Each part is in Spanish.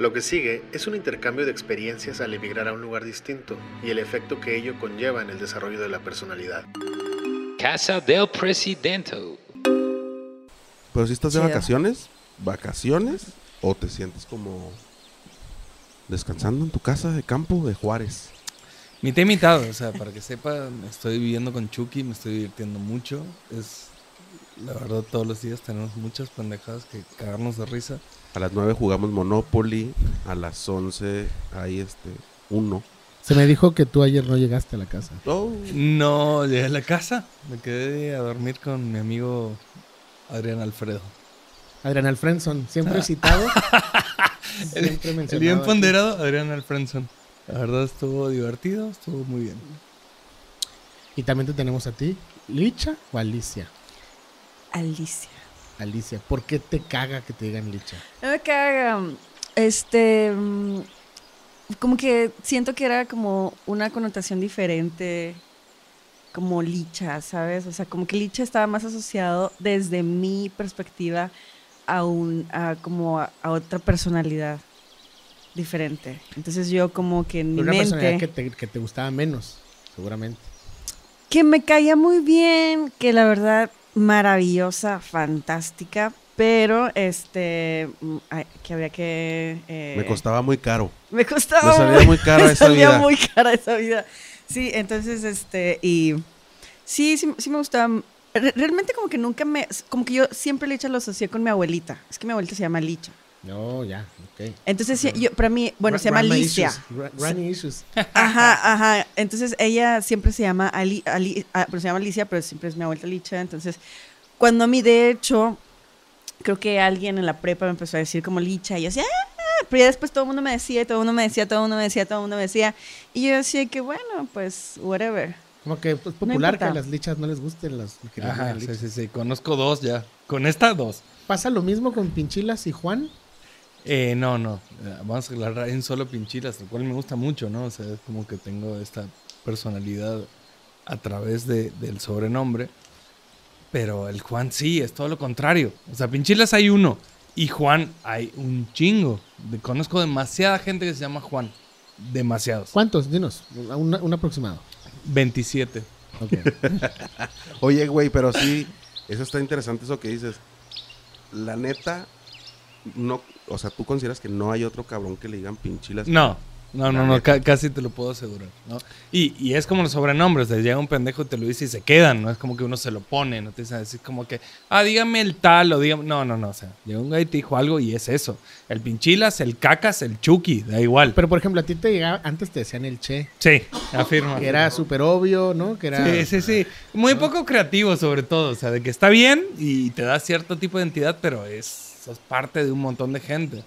Lo que sigue es un intercambio de experiencias al emigrar a un lugar distinto y el efecto que ello conlleva en el desarrollo de la personalidad. Casa del Presidente. Pero si estás de Chido. vacaciones, vacaciones, o te sientes como descansando en tu casa de campo de Juárez. Mitad y mitad, o sea, para que sepan, estoy viviendo con Chucky, me estoy divirtiendo mucho. Es, la verdad, todos los días tenemos muchas pendejadas que cagarnos de risa. A las 9 jugamos Monopoly, a las 11 hay este uno. Se me dijo que tú ayer no llegaste a la casa. Oh, No, llegué a la casa, me quedé a dormir con mi amigo Adrián Alfredo. Adrián Alfredson, siempre citado. siempre El mencionado bien aquí. ponderado Adrián Alfredson. La verdad estuvo divertido, estuvo muy bien. Y también te tenemos a ti, Licha o Alicia. Alicia. Alicia, ¿por qué te caga que te digan Licha? No me caga. Este. mm, Como que siento que era como una connotación diferente. Como licha, ¿sabes? O sea, como que licha estaba más asociado desde mi perspectiva a un. a como a, a otra personalidad diferente. Entonces yo como que en mi Una personalidad mente. que te, que te gustaba menos, seguramente. que me caía muy bien, que la verdad maravillosa, fantástica, pero este mm, ay, que había que eh, me costaba muy caro. me costaba Me salía muy cara me esa salía vida. muy cara esa vida. Sí, entonces este y sí, sí, sí me gustaba Re- Realmente como que nunca me como que yo siempre Licha lo asocié con mi abuelita. Es que mi abuelita se llama Licha. No, ya, ok. Entonces sí, yo para mí, bueno, se llama Alicia. Granny issues. Ajá, ajá. Entonces ella siempre se llama Ali, Ali- ah, pero se llama Alicia, pero siempre es mi abuelita Licha. Entonces, cuando a mí, de hecho, creo que alguien en la prepa me empezó a decir como Licha, y yo decía, ah, pero ya después todo el mundo me decía, todo el mundo me decía, todo el mundo me decía, todo el mundo me decía. Y yo decía que bueno, pues, whatever. Como que es popular que a las lichas no les gusten las Ajá, sí, sí, sí. Conozco dos ya. Con esta, dos. ¿Pasa lo mismo con Pinchilas y Juan? Eh, no, no. Eh, Vamos a aclarar en solo pinchilas, lo cual me gusta mucho, ¿no? O sea, es como que tengo esta personalidad a través de- del sobrenombre. Pero el Juan sí, es todo lo contrario. O sea, pinchilas hay uno. Y Juan hay un chingo. De- conozco demasiada gente que se llama Juan. Demasiados. ¿Cuántos? Dinos, un, un aproximado. 27. Ok. Oye, güey, pero sí, eso está interesante eso que dices. La neta, no, o sea, tú consideras que no hay otro cabrón que le digan pinchilas. No, no, no, no, ca- casi te lo puedo asegurar, ¿no? Y, y es como los sobrenombres, te llega un pendejo y te lo dice y se quedan, no es como que uno se lo pone, no te dicen así como que, ah, dígame el tal o dígame, no, no, no, o sea, llega un güey y te dijo algo y es eso, el pinchilas, el cacas, el chucky, da igual. Pero por ejemplo, a ti te llegaba, antes te decían el Che, sí, afirma. que era súper obvio, ¿no? Que era... Sí, sí, sí. Muy poco creativo sobre todo, o sea, de que está bien y te da cierto tipo de identidad, pero es, sos parte de un montón de gente.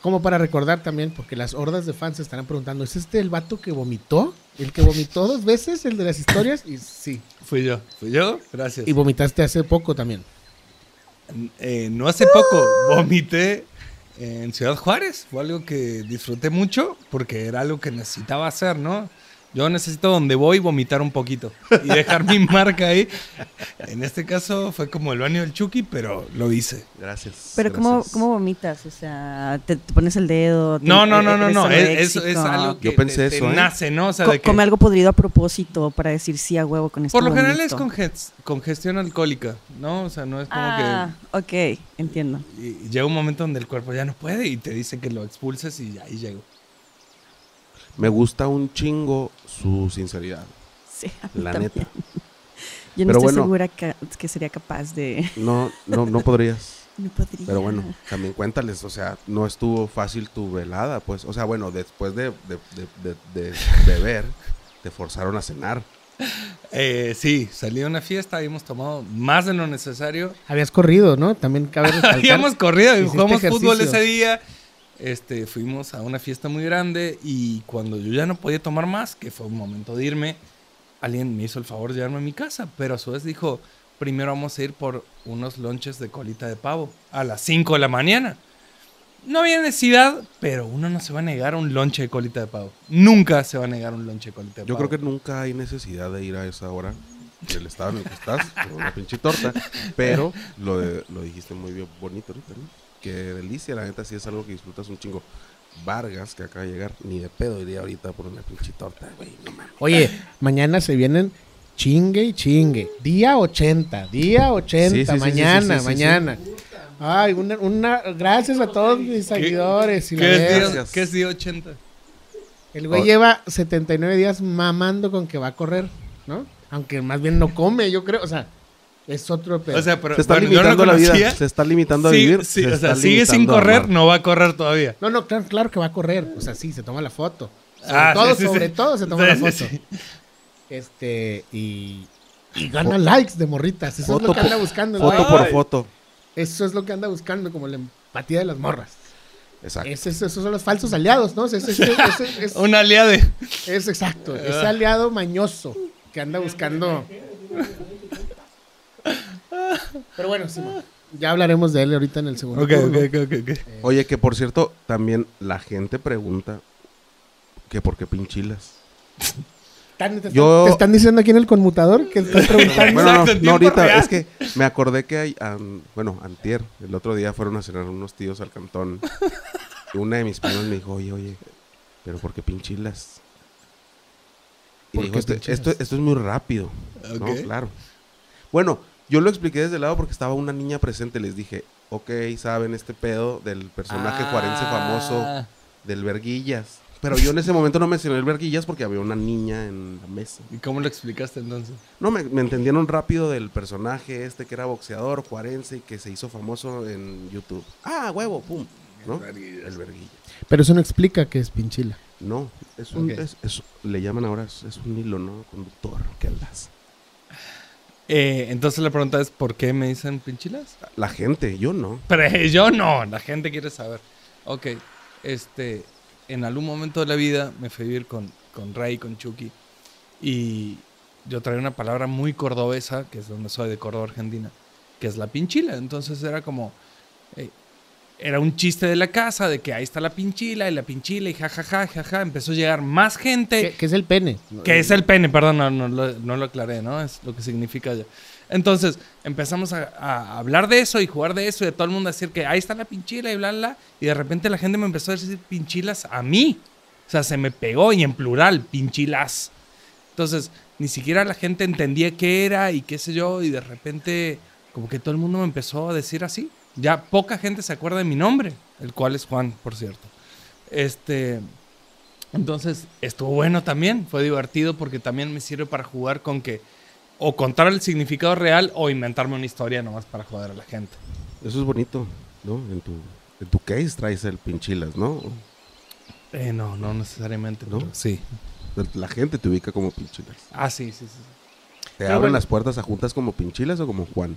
Como para recordar también, porque las hordas de fans se estarán preguntando, ¿es este el vato que vomitó? ¿El que vomitó dos veces, el de las historias? Y sí. Fui yo, fui yo, gracias. Y vomitaste hace poco también. Eh, no hace poco vomité en Ciudad Juárez. Fue algo que disfruté mucho porque era algo que necesitaba hacer, ¿no? Yo necesito donde voy vomitar un poquito y dejar mi marca ahí. En este caso fue como el baño del Chucky, pero lo hice. Gracias. Pero ¿cómo, gracias. ¿cómo vomitas? O sea, te, te pones el dedo. te- No, no, no, no, no. Es, algo que Yo pensé te- eso, ¿eh? nace, ¿no? O sea, Co- de que- Come algo podrido a propósito para decir sí a huevo con esto. por lo general es conges- congestión alcohólica, ¿no? O sea, no es como Ah, ok, entiendo. que y- y llega un momento donde el cuerpo ya no puede y te dice que lo expulses y ahí llego. Me gusta un chingo su sinceridad, Sí, a mí la también. neta. Yo no Pero estoy bueno. segura que, que sería capaz de... No, no, no podrías. No podría. Pero bueno, también cuéntales, o sea, no estuvo fácil tu velada, pues. O sea, bueno, después de, de, de, de- de beber, te forzaron a cenar. Eh, sí, salí a una fiesta, habíamos tomado más de lo necesario. Habías corrido, ¿no? También cabe. Habíamos corrido, jugamos fútbol ese día. Este, fuimos a una fiesta muy grande y cuando yo ya no podía tomar más, que fue un momento de irme, alguien me hizo el favor de llevarme a mi casa, pero a su vez dijo, primero vamos a ir por unos lonches de colita de pavo a las 5 de la mañana. No había necesidad, pero uno no se va a negar un lonche de colita de pavo. Nunca se va a negar un lonche de colita de Yo pavo. creo que nunca hay necesidad de ir a esa hora del estado en el que estás, una pinche torta. Pero lo, de- lo dijiste muy bien, bonito ahorita, ¿no? Qué delicia, la neta sí es algo que disfrutas un chingo. Vargas, que acaba de llegar, ni de pedo iría ahorita por una pinche torta, güey, no mames. Oye, mañana se vienen chingue y chingue. Día 80, día 80, Sí, sí, sí, sí, mañana, sí, sí, sí, mañana. Ay, una, una, gracias a todos mis seguidores. y la ¿Qué es, día. ¿Qué es día 80? El güey Oh. lleva 79 días mamando con que va a correr, ¿no? Aunque más bien no come, yo creo. O sea, es otro pedo. O sea, pero Se está bueno, no limitando lo la vida, se está limitando a vivir. sí, se o sea, sigue sin correr, no va a correr todavía. no, no, claro, claro que va a correr. O sea, sí, se toma la foto. Sobre Ah, todo, sí, sí, sobre sí. todo se toma Sí, la foto. sí. Este, y, y gana likes de morritas. Eso es lo que anda buscando. Foto güey. por foto. Eso es lo que anda buscando, como la empatía de las morras. Exacto. Es- es- esos son los falsos aliados, ¿no? Es, es- es- es- es- Un aliado. es exacto. Ese aliado mañoso que anda buscando. Pero bueno, ya hablaremos de él ahorita en el segundo. Ok, turno. ok, ok, ok. Oye, que por cierto, también la gente pregunta que por qué pinchilas. ¿Están- te, están, Yo- te están diciendo aquí en el conmutador que están preguntando? Bueno, no, no, ahorita, real. es que me acordé que hay, bueno, antier, el otro día fueron a cenar unos tíos al cantón. Y una de mis primas me dijo, oye, oye, pero ¿por qué pinchilas? Y ¿Por dijo, qué "Este- pinchilas? esto, esto es muy rápido. ¿no? Claro. Bueno, yo lo expliqué desde el lado porque estaba una niña presente. Les dije, ok, saben este pedo del personaje juarense famoso Ah, del Verguillas. Pero yo en ese momento no mencioné el Verguillas porque había una niña en la mesa. ¿Y cómo lo explicaste entonces? No, me, me entendieron rápido del personaje este que era boxeador, juarense y que se hizo famoso en YouTube. Ah, huevo, pum. ¿No? El Verguillas. Pero eso no explica que es pinchila. No, es un, es, es- le llaman ahora, es, es un hilo, ¿no? Conductor que andas. Eh, entonces la pregunta es, ¿por qué me dicen pinchilas? La gente, yo no. Pero yo no, la gente quiere saber. Ok, este, en algún momento de la vida me fui a vivir con, con Rey, con Chucky, y yo traía una palabra muy cordobesa, que es donde soy, de Córdoba, Argentina, que es la pinchila. Entonces era como, era un chiste de la casa, de que ahí está la pinchila, y la pinchila, y jajaja, jaja, empezó a llegar más gente. ¿Qué, qué es el pene? Que es el pene, perdón, no, no, lo- no lo aclaré, ¿no? Es lo que significa ya. Entonces, empezamos a, a hablar de eso y jugar de eso y de todo el mundo decir que ahí está la pinchila y bla, bla, bla. Y de repente la gente me empezó a decir pinchilas a mí. O sea, se me pegó y en plural, pinchilas. Entonces, ni siquiera la gente entendía qué era y qué sé yo. Y de repente, como que todo el mundo me empezó a decir así. Ya poca gente se acuerda de mi nombre, el cual es Juan, por cierto. Este, entonces, estuvo bueno también, fue divertido porque también me sirve para jugar con que o contar el significado real o inventarme una historia nomás para joder a la gente. Eso es bonito, ¿no? En tu, en tu case traes el pinchilas, ¿no? Eh, no, no necesariamente, ¿No? sí. La gente te ubica como pinchilas. Ah, sí, sí, sí. ¿Te Pero abren bueno. las puertas a juntas como pinchilas o como Juan?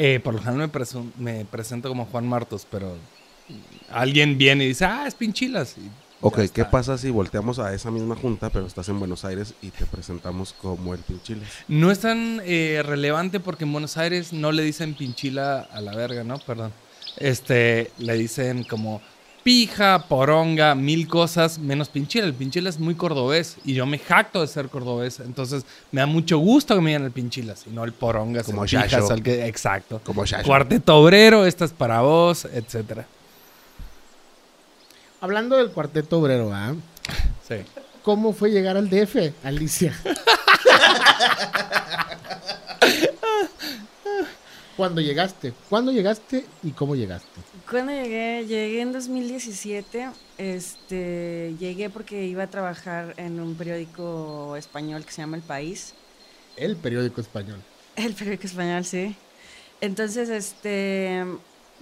Eh, por lo general me, presento como Juan Martos, pero alguien viene y dice, ah, es Pinchilas. y Ok, ¿qué pasa si volteamos a esa misma junta, pero estás en Buenos Aires y te presentamos como el pinchilas? No es tan eh, relevante porque en Buenos Aires no le dicen pinchila a la verga, ¿no? Perdón. Este, le dicen como pija, poronga, mil cosas, menos pinchila. El pinchila es muy cordobés y yo me jacto de ser cordobés. Entonces me da mucho gusto que me digan el pinchilas y no el porongas, Como el pijas, Yayo. el que, exacto. Como. Cuarteto obrero, esta es para vos, etcétera. Hablando del cuarteto obrero, ¿ah? Sí. ¿Cómo fue llegar al DF, Alicia? ¿Cuándo llegaste? ¿Cuándo llegaste y cómo llegaste? Cuando llegué, llegué en 2017, este, llegué porque iba a trabajar en un periódico español que se llama El País. El periódico español. El periódico español, sí. Entonces, este,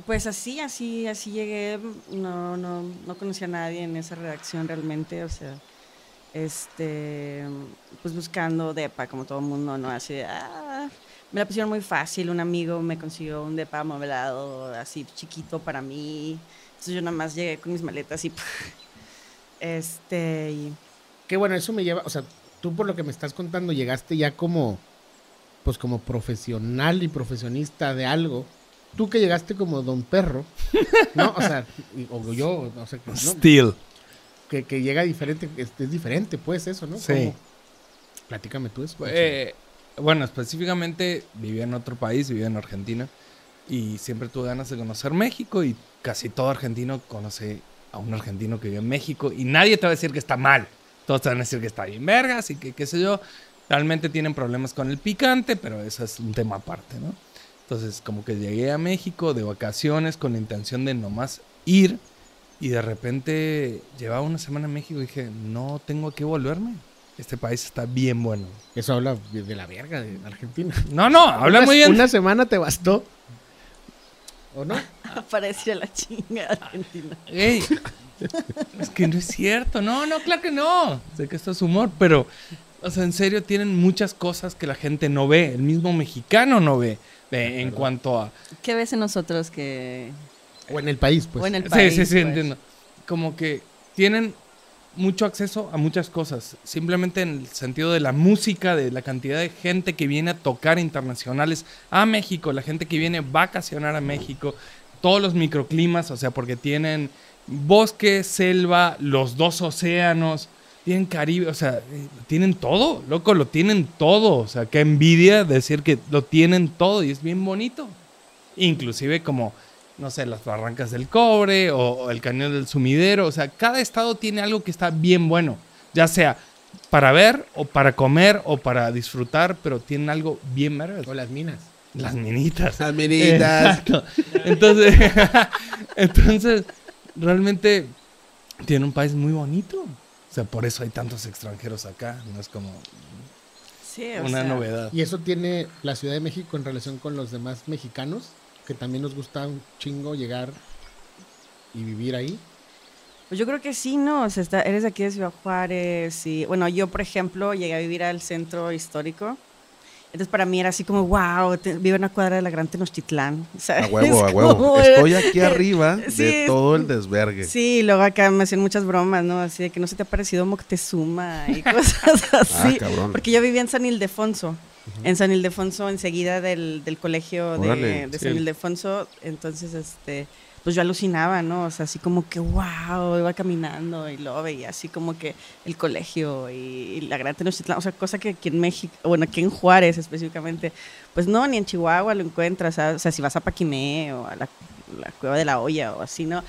pues así, así, así llegué. No, no, no conocía a nadie en esa redacción realmente, o sea, este, pues buscando depa como todo el mundo, ¿no? Así, de, ah, me la pusieron muy fácil. Un amigo me consiguió un depa amueblado, así chiquito para mí. Entonces yo nada más llegué con mis maletas y, este, y Qué bueno, eso me lleva, o sea, tú por lo que me estás contando llegaste ya como, pues como profesional y profesionista de algo. Tú que llegaste como don perro, ¿no? O sea, y- o yo, o sea, que, ¿no? Still. que, que llega diferente, es, es diferente pues eso, ¿no? Sí. ¿Cómo? Platícame tú eso. Eh, bueno, específicamente vivía en otro país, vivía en Argentina. Y siempre tuve ganas de conocer México y casi todo argentino conoce a un argentino que vive en México y nadie te va a decir que está mal. Todos te van a decir que está bien vergas y que qué sé yo. Realmente tienen problemas con el picante, pero eso es un tema aparte, ¿no? Entonces, como que llegué a México de vacaciones con la intención de nomás ir y de repente llevaba una semana en México y dije, no tengo que volverme. Este país está bien bueno. Eso habla de la verga de Argentina. No, no, habla Una- muy bien. Una semana te bastó. ¿O no? Para decir a la chinga Argentina. Ey, es que no es cierto. No, no, claro que no. Sé que esto es humor, pero, o sea, en serio, tienen muchas cosas que la gente no ve. El mismo mexicano no ve. de- en cuanto a. ¿Qué ves en nosotros que... O en el país, pues. o en el sí, país? sí, sí, pues? entiendo. Como que tienen mucho acceso a muchas cosas. Simplemente en el sentido de la música, de la cantidad de gente que viene a tocar internacionales a México, la gente que viene a vacacionar a México, todos los microclimas, o sea, porque tienen bosque, selva, los dos océanos, tienen Caribe, o sea, tienen todo, loco, lo tienen todo. O sea, qué envidia decir que lo tienen todo y es bien bonito. Inclusive como, no sé, las barrancas del cobre o, o el cañón del sumidero. O sea, cada estado tiene algo que está bien bueno. Ya sea para ver o para comer o para disfrutar, pero tienen algo bien vergas. O las minas. Las minitas. Las minitas. Exacto. Entonces, entonces, realmente tiene un país muy bonito. O sea, por eso hay tantos extranjeros acá. No es como Sí, o una sea, novedad. Y eso tiene la Ciudad de México en relación con los demás mexicanos, que también nos gusta un chingo llegar y vivir ahí. Pues yo creo que sí, ¿no? O sea, está- eres de aquí de Ciudad Juárez y, bueno, yo, por ejemplo, llegué a vivir al centro histórico. Entonces, para mí era así como, wow, te- vivo en una cuadra de la Gran Tenochtitlán. ¿sabes? A huevo, a huevo. Estoy aquí arriba Sí, de todo el desvergue. Sí, luego acá me hacían muchas bromas, ¿no? Así de que no se te ha parecido Moctezuma y cosas así. Ah, cabrón. Porque yo vivía en San Ildefonso. En San Ildefonso, enseguida del, del colegio de, sí. San Ildefonso. Entonces, este, pues yo alucinaba, ¿no? O sea, así como que, wow, iba caminando y lo veía así como que el colegio y, y la Gran Tenochtitlán. O sea, cosa que aquí en México, bueno, aquí en Juárez específicamente, pues no, ni en Chihuahua lo encuentras. O sea, si vas a Paquimé o a la, la Cueva de la Olla o así, ¿no?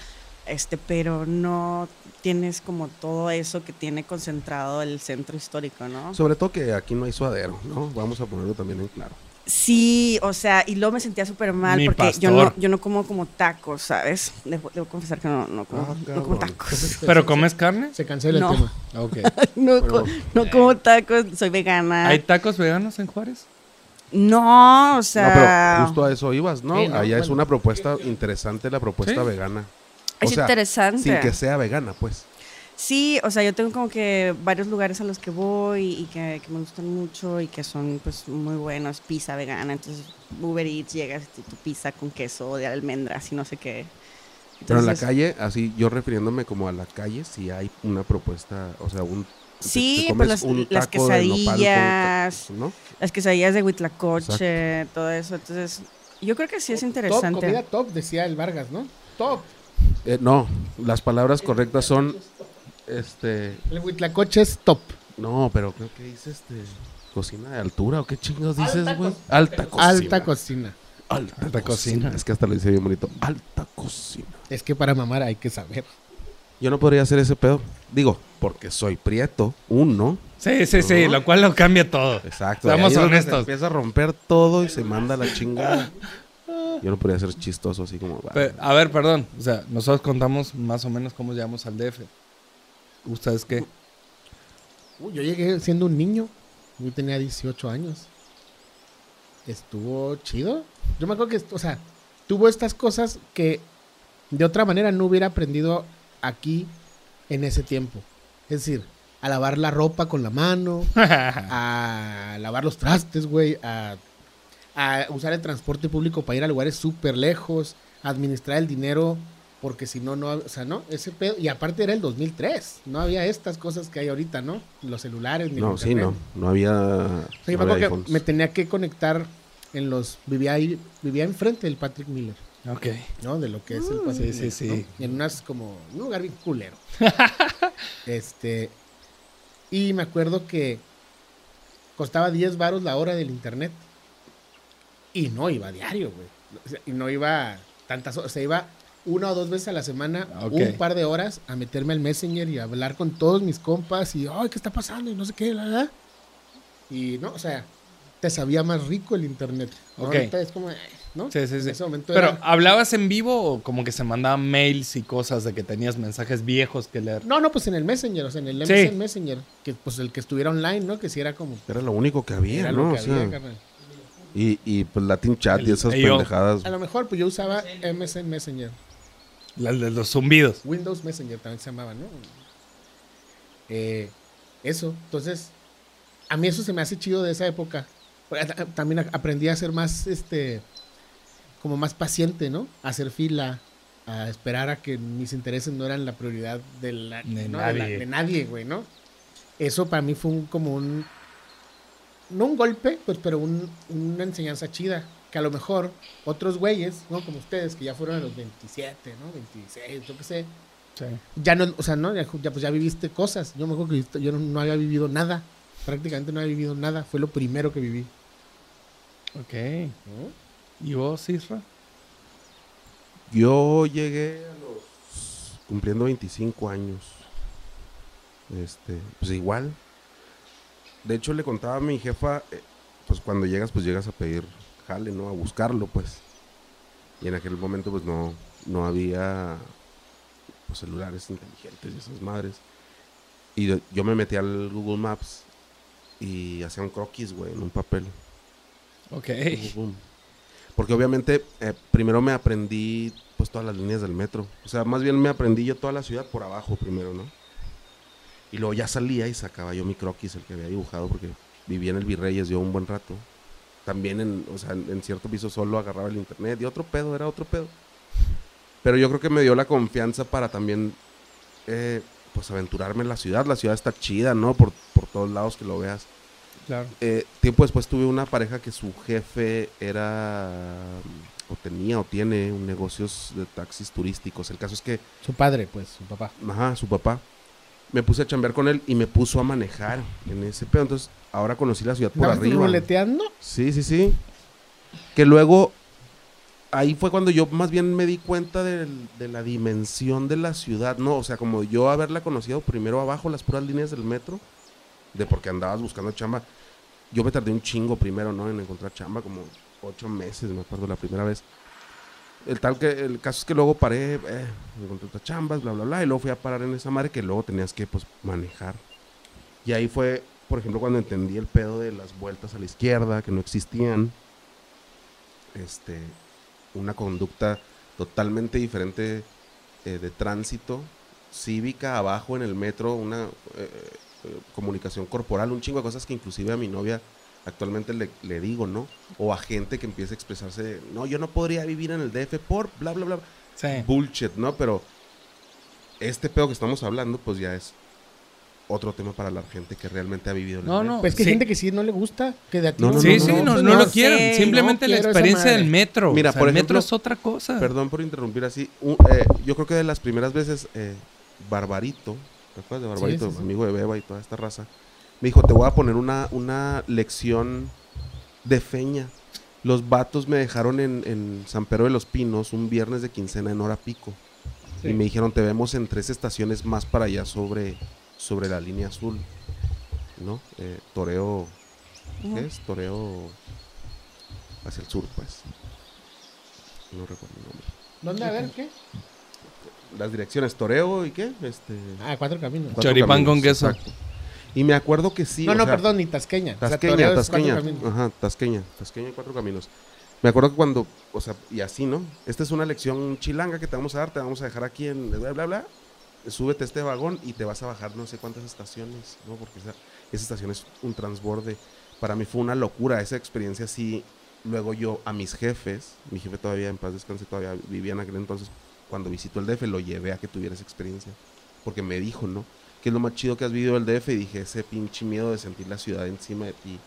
Este, pero no tienes como todo eso que tiene concentrado el centro histórico, ¿no? Sobre todo que aquí no hay suadero, ¿no? Vamos a ponerlo también en claro. Sí, o sea, y luego me sentía súper mal Mi porque yo no, yo no como como tacos, ¿sabes? Debo, debo confesar que no, no, como, Ah, no como cabrón. tacos. ¿Pero comes carne? Se cancela No. el tema. Ok. No, Pero- co- no como tacos, soy vegana. ¿Hay tacos veganos en Juárez? No, o No, sea, pero justo a eso ibas, ¿no? Sí, no, Allá es una propuesta interesante la propuesta Sí. vegana. Es o sea, interesante. Sin que sea vegana, pues. Sí, o sea, yo tengo como que varios lugares a los que voy y que, que me gustan mucho y que son pues muy buenos, pizza vegana, entonces Uber Eats llegas y tu pizza con queso de almendras y no sé qué. Pero en la calle, así yo refiriéndome como a la calle, sí hay una propuesta, o sea, un... Sí, pues las- con- quesadillas. ¿no? Las quesadillas de Huitlacoche, todo eso, entonces yo creo que sí es Top, interesante. comida top, decía el Vargas, ¿no? Top. Eh, no, las palabras correctas son, este, El huitlacoche es top. no, pero creo que dice, este, cocina de altura, ¿o qué chingos dices, güey? Alta cocina. Alta cocina. Alta, Alta cocina. cocina. Es que hasta lo dice bien bonito. Alta cocina. Es que para mamar hay que saber. Yo no podría hacer ese pedo. Digo, porque soy prieto, uno. Sí, sí, sí, lo cual lo cambia todo. Exacto. Seamos Ahí es donde se honestos. Empieza a romper todo y se manda a la chingada. Yo no podría ser chistoso así como... Pe- a ver, perdón. O sea, nosotros contamos más o menos cómo llegamos al DF. ¿Ustedes qué? Uy, yo llegué siendo un niño. Yo tenía 18 años. Estuvo chido. Yo me acuerdo que, o sea, tuvo estas cosas que de otra manera no hubiera aprendido aquí en ese tiempo. Es decir, a lavar la ropa con la mano, a lavar los trastes, güey, a, a usar el transporte público para ir a lugares súper lejos, administrar el dinero, porque si no, no, o sea, no, ese pedo, y aparte era el 2003, no había estas cosas que hay ahorita, ¿no? Los celulares, ni el No, sí, no. No había... O sea, yo no me había acuerdo iPhones. que me tenía que conectar en los, vivía ahí, vivía enfrente del Patrick Miller, ok. ¿no? De lo que es el Patrick sí, Miller, sí, ¿no? sí. En unas como, un lugar bien culero. este, y me acuerdo que costaba 10 varos la hora del internet. Y no iba a diario, güey. O sea, Y no iba tantas horas, o sea, iba una o dos veces a la semana, Ok. un par de horas, a meterme al Messenger y a hablar con todos mis compas y, ay, ¿qué está pasando? Y no sé qué, la verdad. Y no, o sea, te sabía más rico el internet. Ok. Ahorita es como, eh, ¿no? Sí, sí, En sí. ese momento Pero, era- ¿hablabas en vivo o como que se mandaban mails y cosas de que tenías mensajes viejos que leer? No, no, pues en el Messenger, o sea, en el Sí. MSN Messenger, que pues el que estuviera online, ¿no? Que si era como... Era lo único que había, era ¿no? lo que O sea, había, carnal. Y, y pues Latin Chat El- y esas pendejadas. A lo mejor, pues yo usaba MSN Messenger. La de los zumbidos. Windows Messenger también se llamaba, ¿no? Eh, eso, entonces, a mí eso se me hace chido de esa época. Porque ta- También a- aprendí a ser más, este, como más paciente, ¿no? A hacer fila, a esperar a que mis intereses no eran la prioridad de, la, De ¿no? de, la- nadie. de nadie, güey, ¿no? Eso para mí fue un, como un, no un golpe, pues, pero un- una enseñanza chida. Que a lo mejor otros güeyes, ¿no? Como ustedes, que ya fueron a los 27, ¿no? 26, yo qué sé. Ya no, o sea, ¿no? Ya, ya, pues ya viviste cosas. Yo me acuerdo que yo- yo no, no había vivido nada. Prácticamente no había vivido nada. Fue lo primero que viví. Ok. ¿Y vos, Isra? Yo llegué a los cumpliendo 25 años. Este, pues igual. De hecho le contaba a mi jefa, eh, pues cuando llegas, pues llegas a pedir jale, ¿no? A buscarlo, pues. Y en aquel momento, pues no, no había pues, celulares inteligentes y esas madres. Y yo- yo me metí al Google Maps y hacía un croquis, güey, en un papel. Ok. Porque obviamente eh, primero me aprendí pues todas las líneas del metro. O sea, más bien me aprendí yo toda la ciudad por abajo primero, ¿no? Y luego ya salía y sacaba yo mi croquis, el que había dibujado, porque vivía en el Virreyes yo un buen rato. También en, o sea, en, cierto piso solo agarraba el internet y otro pedo, era otro pedo. Pero yo creo que me dio la confianza para también eh, pues aventurarme en la ciudad. La ciudad está chida, ¿no? Por, por todos lados que lo veas. Claro. Eh, tiempo después tuve una pareja que su jefe era o tenía o tiene un negocios de taxis turísticos. El caso es que, Su padre, pues, su papá. ajá, su papá, me puse a chambear con él y me puso a manejar en ese pedo. Entonces, ahora conocí la ciudad por ¿Estabas arriba. Sí, sí, sí. Que luego, ahí fue cuando yo más bien me di cuenta del- de, la dimensión de la ciudad, ¿no? O sea, como yo haberla conocido primero abajo, las puras líneas del metro, de porque andabas buscando chamba. Yo me tardé un chingo primero, ¿no? En encontrar chamba, como ocho meses, me acuerdo, la primera vez. El tal que, el caso es que luego paré, eh, encontré otras chambas, bla, bla, bla, y luego fui a parar en esa madre que luego tenías que, pues, manejar. Y ahí fue, por ejemplo, cuando entendí el pedo de las vueltas a la izquierda, que no existían. Este, una conducta totalmente diferente eh, de tránsito, cívica, abajo en el metro, una eh, eh, comunicación corporal, un chingo de cosas que inclusive a mi novia actualmente le, le digo, ¿no? O a gente que empieza a expresarse, no, yo no podría vivir en el DF por bla, bla, bla. Sí. Bullshit, ¿no? Pero este pedo que estamos hablando, pues ya es otro tema para la gente que realmente ha vivido en el No, metro. no. Pues que Sí. hay gente que sí no le gusta, que de aquí No, no, Sí, no, sí, no, pues no, lo sé, quieren. Simplemente no la experiencia del metro. Mira, O sea, por el metro ejemplo- es otra cosa. Perdón por interrumpir así. Un- eh, yo creo que de las primeras veces, eh, Barbarito, ¿te acuerdas de Barbarito? sí, sí. Amigo de Beba y toda esta raza. Me dijo, te voy a poner una, una lección de feña. Los vatos me dejaron en, en San Pedro de los Pinos un viernes de quincena en hora pico. Sí. Y me dijeron, te vemos en tres estaciones más para allá sobre, sobre la línea azul. ¿No? Eh, toreo. ¿Qué es? Toreo hacia el sur, pues. No recuerdo el nombre. ¿Dónde? A ver, ¿qué? Las direcciones Toreo y qué? Este, Ah, cuatro caminos. cuatro Choripán con queso. exacto. Y me acuerdo que sí. no, o no, sea, perdón, ni Tasqueña. O sea, Tasqueña, Tasqueña. Ajá, Tasqueña. Tasqueña y cuatro caminos. Me acuerdo que cuando, o sea, y así, ¿no? Esta es una lección chilanga que te vamos a dar, te vamos a dejar aquí en bla, bla, bla. Súbete a este vagón y te vas a bajar no sé cuántas estaciones, ¿no? Porque esa, esa estación es un transborde. Para mí fue una locura esa experiencia así. Luego yo a mis jefes, mi jefe todavía en paz descanse, todavía vivía en aquel entonces, cuando visitó el DF lo llevé a que tuviera esa experiencia. Porque me dijo, ¿no? Que es lo más chido que has vivido el DF? Y dije, ese pinche miedo de sentir la ciudad encima de ti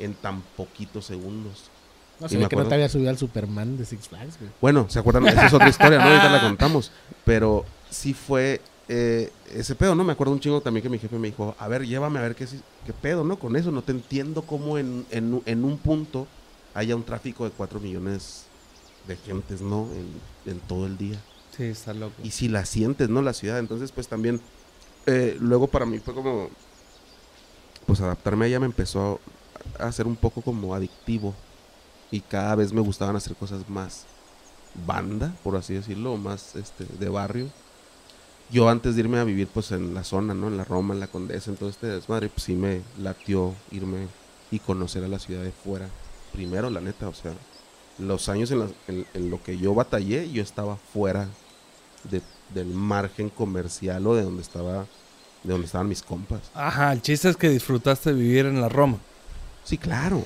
en tan poquitos segundos. No sé que no te había subido al Superman de Six Flags, güey. Bueno, ¿se acuerdan? Esa es otra historia, ¿no? Ahorita la contamos. Pero sí fue eh, ese pedo, ¿no? Me acuerdo un chingo también que mi jefe me dijo, a ver, llévame a ver qué, qué pedo, ¿no? Con eso, no te entiendo cómo en, en, un- en un punto haya un tráfico de 4 millones de gentes, ¿no? En, en todo el día. Sí, está loco. Y si la sientes, ¿no? La ciudad. Entonces, pues también, eh, luego para mí fue como, pues adaptarme a ella me empezó a hacer un poco como adictivo. Y cada vez me gustaban hacer cosas más banda, por así decirlo, más este, de barrio. Yo antes de irme a vivir pues en la zona, ¿no? En la Roma, en la Condesa, en todo este desmadre, pues sí me latió irme y conocer a la ciudad de fuera. Primero, la neta, o sea, los años en, las- en- en lo que yo batallé, yo estaba fuera de- del margen comercial o de donde estaba, de donde estaban mis compas. Ajá, el chiste es que disfrutaste de vivir en la Roma. Sí, claro,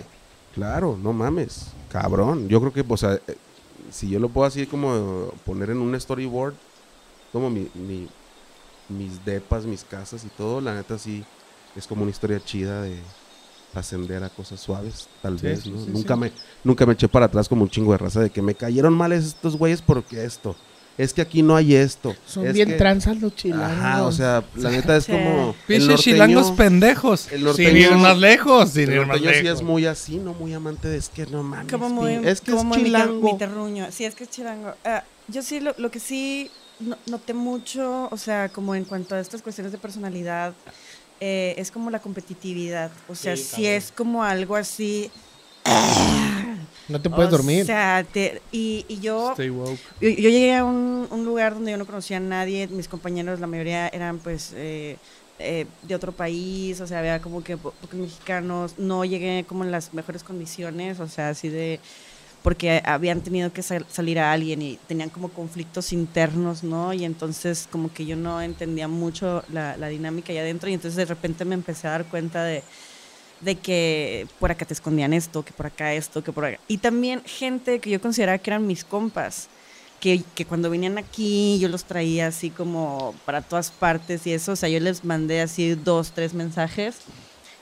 claro, no mames, cabrón. Yo creo que, o sea, eh, si yo lo puedo así como poner en un storyboard, como mi, mi- mis depas, mis casas y todo, la neta sí es como una historia chida de ascender a cosas suaves, tal Sí, vez, ¿no? sí, nunca sí. me nunca me eché para atrás como un chingo de raza de que me cayeron mal estos güeyes porque esto. Es que aquí no hay esto. Son es bien que- transas los chilangos. Ajá, o sea, la neta es Sí. como Pinches chilangos norteño- pendejos. el sin ir norteño- más lejos, sin el ir más norteño sí lejos. es muy así, no muy amante de es que no mames. Como muy, es que como es muy mi chilango. mi terruño. Sí, es que es chilango. Ah, yo sí, lo, lo que sí no- noté mucho, o sea, como en cuanto a estas cuestiones de personalidad, eh, es como la competitividad. O sea, sí, es como algo así. No te puedes o dormir. sea, te- y, y yo, Stay woke. yo, yo llegué a un, un lugar donde yo no conocía a nadie, mis compañeros, la mayoría eran pues eh, eh, de otro país, o sea, había como que po- pocos mexicanos, no llegué como en las mejores condiciones, o sea, así de, porque habían tenido que sal- salir a alguien y tenían como conflictos internos, ¿no? Y entonces como que yo no entendía mucho la, la dinámica allá adentro y entonces de repente me empecé a dar cuenta de de que por acá te escondían esto, que por acá esto, que por acá. Y también gente que yo consideraba que eran mis compas, que, que cuando venían aquí yo los traía así como para todas partes y eso, o sea, yo les mandé así dos, tres mensajes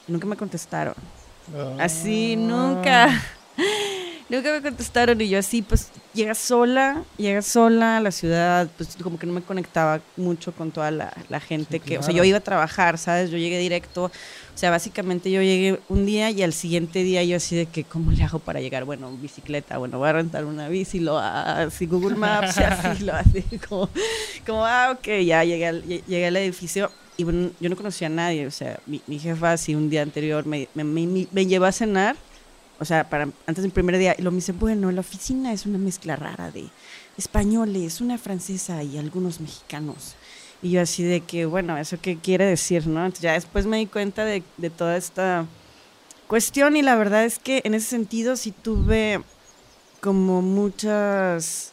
y nunca me contestaron. Así, nunca. Nunca me contestaron y yo así, pues, llega sola, llega sola a la ciudad, pues como que no me conectaba mucho con toda la, la gente que, o sea, yo iba a trabajar, ¿sabes? Yo llegué directo, o sea, básicamente yo llegué un día y al siguiente día yo así de que, ¿cómo le hago para llegar? Bueno, bicicleta, bueno, voy a rentar una bici, lo así, Google Maps, y así, lo así, como, como, ah, ok, ya llegué al, lle- llegué al edificio y bueno, yo no conocía a nadie, o sea, mi, mi jefa así un día anterior me, me, me, me llevó a cenar, o sea, para antes del primer día, y lo me dice, bueno, la oficina es una mezcla rara de españoles, una francesa y algunos mexicanos. Y yo así de que, bueno, ¿eso qué quiere decir, no? Entonces ya después me di cuenta de, toda esta cuestión y la verdad es que en ese sentido sí tuve como muchas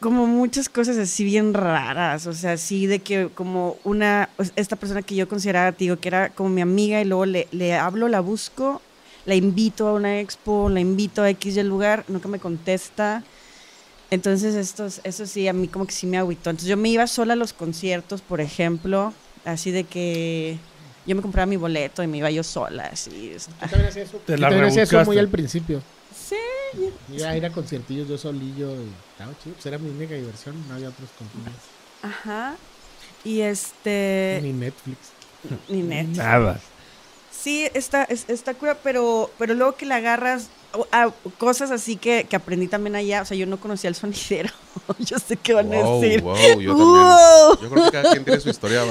como muchas cosas así bien raras, o sea, así de que como una, esta persona que yo consideraba, digo, que era como mi amiga y luego le, le hablo, la busco, la invito a una expo, la invito a X y el lugar, nunca me contesta. Entonces, esto, eso sí, a mí como que sí me agüitó. Entonces, yo me iba sola a los conciertos, por ejemplo, así de que yo me compraba mi boleto y me iba yo sola, así. Yo también hacía eso, Te yo la también hacía eso rebuscaste. muy al principio. Sí, Iba a ir a conciertillos yo solillo y estaba chido. Pues era mi única diversión, no había otros compañeros. ajá. Y este... Ni Netflix. Ni net. Nada. Sí, está, es- está cura, pero, pero luego que la agarras, cosas así que, que aprendí también allá, o sea, yo no conocía el sonidero, yo sé qué van a decir. wow, yo también. Wow. Yo creo que cada quien tiene su historia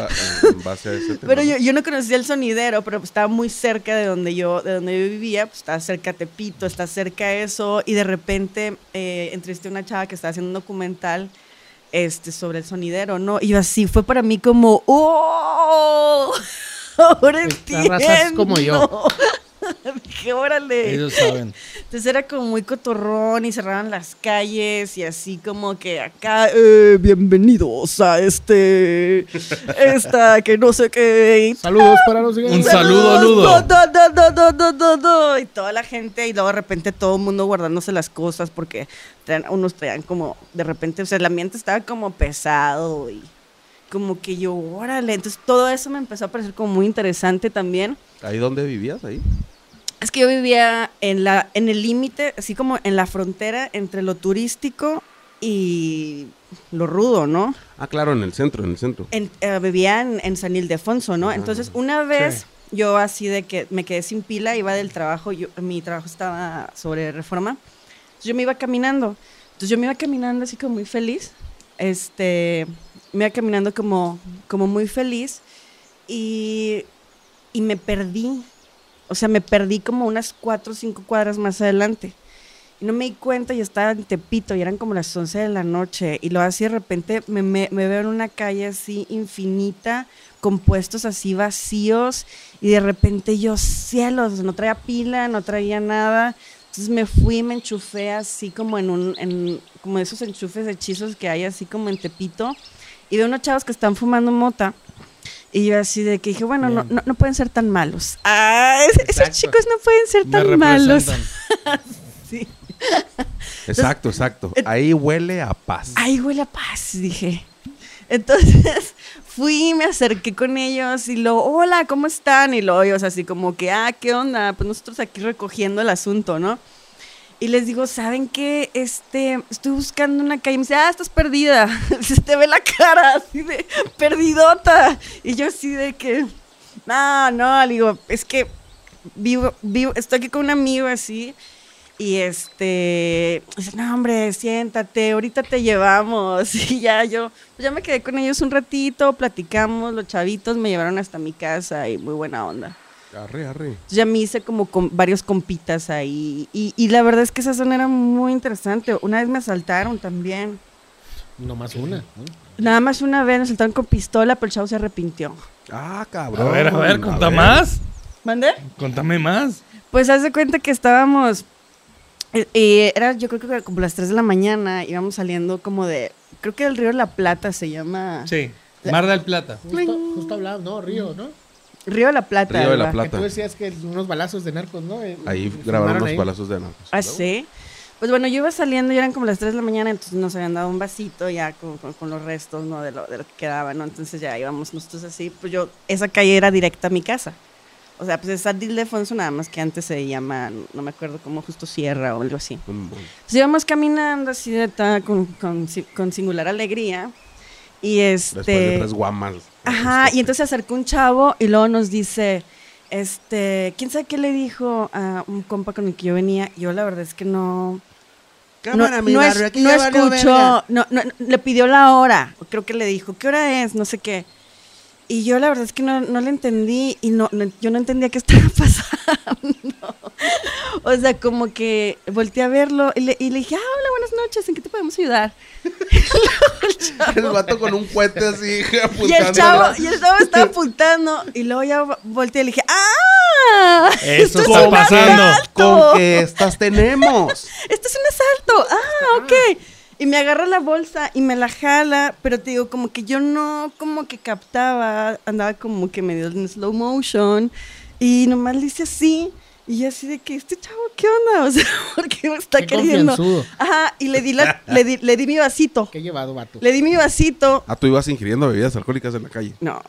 en base a ese tema. Pero yo, yo no conocía el sonidero, pero pues estaba muy cerca de donde yo, de donde yo vivía, pues estaba cerca de Tepito, está cerca eso, y de repente eh, entrevisté a una chava que estaba haciendo un documental este, sobre el sonidero, ¿no? Y yo así, fue para mí como, ¡oh! Ahora entiendo. raza es como yo. Dije, órale. Ellos saben. Entonces era como muy cotorrón y cerraban las calles y así como que acá, eh, bienvenidos a este, esta, que no sé qué. Saludos para los Un siguientes. saludo, Ludo. Do, do, do, do, do, do, do, do. Y toda la gente, y luego de repente todo el mundo guardándose las cosas porque traían- unos traían como, de repente, o sea, el ambiente estaba como pesado y como que yo, órale. Entonces todo eso me empezó a parecer como muy interesante también. ¿Ahí dónde vivías? ¿Ahí? Es que yo vivía en, la, en el límite, así como en la frontera entre lo turístico y lo rudo, ¿no? Ah, claro, en el centro, en el centro. En- eh, vivía en, en San Ildefonso, ¿no? Ah. Entonces, una vez yo así de que me quedé sin pila, iba del trabajo, yo, mi trabajo estaba sobre reforma. Entonces yo me iba caminando. Entonces yo me iba caminando así como muy feliz. Este, me iba caminando como, como muy feliz y, y me perdí. O sea, me perdí como unas cuatro o cinco cuadras más adelante. Y no me di cuenta y estaba en Tepito y eran como las 11 de la noche. Y luego así de repente me, me- me veo en una calle así infinita, con puestos así vacíos. Y de repente yo, cielos, no traía pila, no traía nada. Entonces me fui, me enchufé así como en un, en, como esos enchufes hechizos que hay así como en Tepito. Y veo unos chavos que están fumando mota. Y yo así de que dije, bueno, no, no, no pueden ser tan malos. Ah, es- esos chicos no pueden ser Me tan malos. Sí. Exacto, exacto. Ahí huele a paz. Ay, huele a paz, dije. Entonces fui, me acerqué con ellos y lo, hola, ¿cómo están? Y luego ellos así como que, ah, ¿qué onda? Pues nosotros aquí recogiendo el asunto, ¿no? Y les digo, ¿saben qué? Este, estoy buscando una calle. Y me dice, ah, estás perdida. Se te ve la cara así de perdidota. Y yo así de que, no, no, le digo, es que vivo, vivo, estoy aquí con un amigo así. Y este, dice, no, hombre, siéntate, ahorita te llevamos. Y ya yo, pues ya me quedé con ellos un ratito, platicamos, los chavitos me llevaron hasta mi casa y muy buena onda. Arre, arre. Ya me hice como con varios compitas ahí. Y, y la verdad es que esa zona era muy interesante. Una vez me asaltaron también. No más una. ¿no? Nada más una vez me asaltaron con pistola, pero el chavo se arrepintió. Ah, A cabrón. ver, a ver, conta ver. más. ¿Mande? Contame más. Pues haz de cuenta que estábamos. eh, eh, era yo creo que como las 3 de la mañana. Íbamos saliendo como de. Creo que el río la Plata se llama. Sí. Mar del Plata. Justo, justo hablaba, no, Río, ¿no? Río de la Plata. Río de la. Plata. Que tú decías que unos balazos de narcos, ¿no? Eh, Ahí grabaron los ahí. balazos de narcos. Ah, sí. Pues bueno, yo iba saliendo y eran como las 3 de la mañana, entonces nos habían dado un vasito ya con, con- con los restos, ¿no? De lo, de lo que quedaba, ¿no? Entonces ya íbamos nosotros así. Pues yo, esa calle era directa a mi casa. O sea, pues es Ardil de Fonso, nada más que antes se llama, no me acuerdo cómo, justo Sierra o algo así. Buen- Entonces íbamos caminando así de ta- con, con, si- con singular alegría. Y Después de este. tres guamas. Ajá, y entonces se acercó un chavo y luego nos dice, este, ¿quién sabe qué le dijo a un compa con el que yo venía? Yo la verdad es que no... no, no es- no escuchó, no, no, no, le pidió la hora, creo que le dijo, ¿qué hora es? No sé qué. Y yo la verdad es que no, no le entendí y no, no- yo no entendía qué estaba pasando. O sea, como que volteé a verlo y le, y le dije, ah, hola, buenas noches, ¿en qué te podemos ayudar? El vato con un cohete así Y apuntando. el chavo, y el chavo estaba apuntando y luego ya volteé y le dije, ¡ah! Eso esto es está un pasando. asalto! Con que estas tenemos. Esto es un asalto. Ah, ok. Y me agarra la bolsa y me la jala, pero te digo, como que yo no como que captaba, andaba como que medio en slow motion y nomás le hice así. Y yo así de que, este chavo, ¿qué onda? O sea, ¿por qué me está Qué queriendo? confianzudo. Ajá, y le di, la, le, di, le di mi vasito. Qué llevado, vato. Le di mi vasito. Ah, tú ibas ingiriendo bebidas alcohólicas en la calle. No.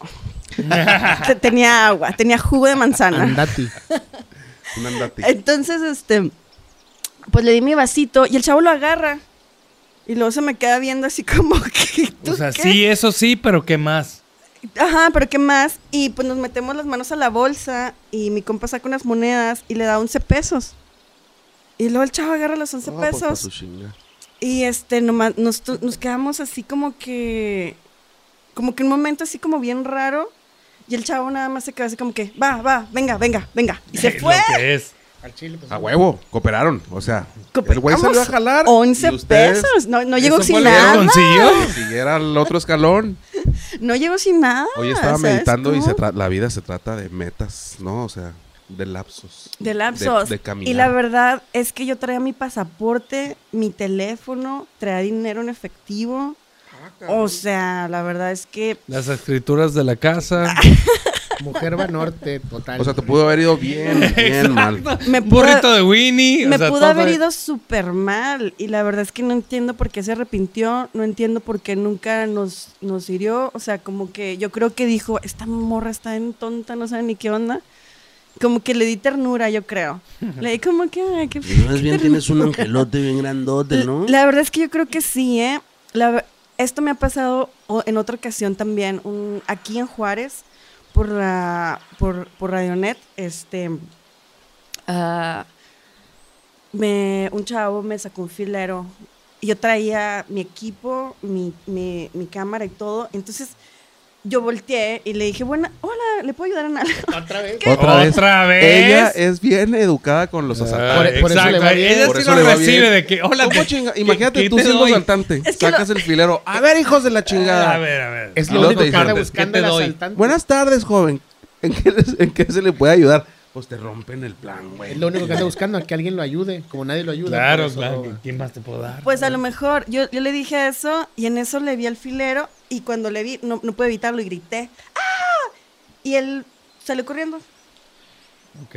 Te- tenía agua, tenía jugo de manzana. Andati. Un andate. Entonces, este, pues le di mi vasito y el chavo lo agarra. Y luego se me queda viendo así como que. ¿tú O sea, qué? sí, eso sí, pero ¿qué más? Ajá, pero ¿qué más? Y pues nos metemos las manos a la bolsa y mi compa saca unas monedas y le da 11 pesos. Y luego el chavo agarra los 11 Ah, pues, pesos. chinga. Y este, nomás, nos, nos quedamos así como que. Como que un momento así como bien raro. Y el chavo nada más se quedó así como que, va, va, venga, venga, venga. Y se fue. Lo que es. Al chile, pues. A huevo, cooperaron. O sea, el güey salió a jalar. 11 y ustedes pesos. No, no llegó ¿Eso sin fue lo que nada. consiguió? Siguiera el otro escalón. No llegó sin nada. Hoy estaba ¿sabes meditando y cómo? se tra- la vida se trata de metas, ¿no? O sea, de lapsos. De lapsos. De, de caminar. y la verdad es que yo traía mi pasaporte, mi teléfono, traía dinero en efectivo. O sea, la verdad es que Las escrituras de la casa. Mujer Banorte, total. O sea, te pudo haber ido bien, bien mal. me pudo, Burrito de Winnie. o me sea, pudo haber ido súper mal. Y la verdad es que no entiendo por qué se arrepintió. No entiendo por qué nunca nos, nos hirió. O sea, como que yo creo que dijo, esta morra está en tonta, no sabe ni qué onda. Como que le di ternura, yo creo. Le di como que, ay, qué, Más qué bien ternura. tienes un angelote bien grandote, ¿no? La verdad es que yo creo que sí, ¿eh? La esto me ha pasado o- en otra ocasión también, un- aquí en Juárez, por la por, por Radionet, este, ah, me, un chavo me sacó un filero. Yo traía mi equipo, mi, mi, mi cámara y todo. Entonces yo volteé y le dije, bueno, hola, ¿le puedo ayudar en algo? Otra vez. Otra vez. ¿Otra vez? Ella es bien educada con los Ah, asaltantes. Por- por eso le va exacto. bien. Ella Por sí eso lo recibe bien. de que, hola, ¿Cómo Imagínate qué tú siendo doy? asaltante. Es que Sacas el filero. A ver, hijos de la chingada. A ver, a ver. Es lo único que anda buscando ¿qué el asaltante. Buenas tardes, joven. ¿En qué, les- en qué se le puede ayudar? Pues te rompen el plan, güey. Es lo único que anda buscando, a que alguien lo ayude. Como nadie lo ayuda. Claro, eso claro. ¿Quién más te puedo dar? Pues a lo mejor yo, yo le dije eso y en eso le vi al filero y cuando le vi no, no pude evitarlo y grité ¡Ah! Y él salió corriendo. Ok.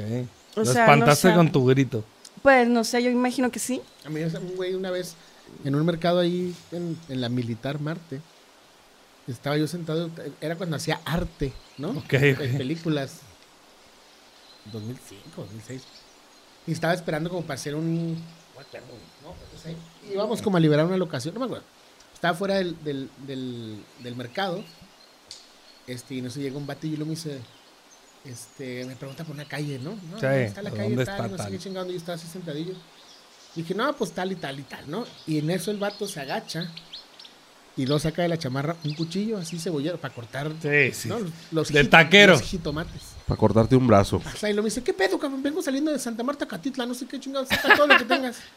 O Lo sea, espantaste no sé. con tu grito. Pues no sé, yo imagino que sí. A mí, un güey, una vez en un mercado ahí en, en la Militar Marte, estaba yo sentado, era cuando hacía arte, ¿no? Ok, En ok. películas. 2005, 2006. Y estaba esperando como para hacer un... no. Entonces ahí íbamos como a liberar una locación, no me acuerdo. Estaba fuera del, del, del, del mercado. Este, y no sé, llega un batillo y lo me dice... Este, me pregunta por una calle, ¿no? no Sí, ¿dónde está la ¿dónde calle está tal? No sé qué chingado. Y yo estaba así sentadillo. Dije, no, pues tal y tal y tal, ¿no? Y en eso el vato se agacha y luego saca de la chamarra un cuchillo así cebollero para cortar Sí, sí. ¿no? los, Del taquero. los jitomates. Para cortarte un brazo. O sea, y lo me dice, ¿qué pedo, cabrón? Vengo saliendo de Santa Marta, Catitla, no sé qué chingados, saca todo lo que tengas.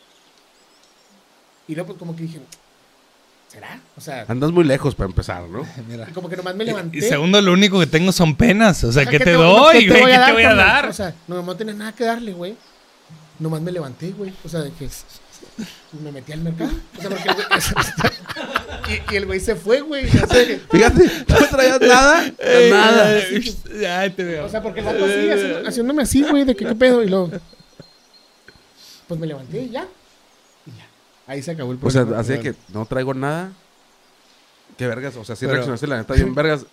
Y luego pues como que dije, ¿será? O sea, Andas muy lejos para empezar, ¿no? Mira. y como que nomás me levanté. Y segundo, lo único que tengo son penas. O sea, O sea, ¿qué, te, doy, ¿qué güey? ¿Qué te voy a dar? O sea, no, no tenía nada que darle, güey. Nomás me levanté, güey. O sea, de que me metí al mercado. O sea, porque y, y el güey se fue, güey. O sea, Fíjate, no traías nada. nada. Ay, te veo. O sea, porque el vato así, haciéndome así, güey, de que qué pedo. Y luego, pues me levanté y ya. Ahí se acabó el problema. O sea, así que no traigo nada. Qué vergas. O sea, si reaccionaste la neta bien vergas.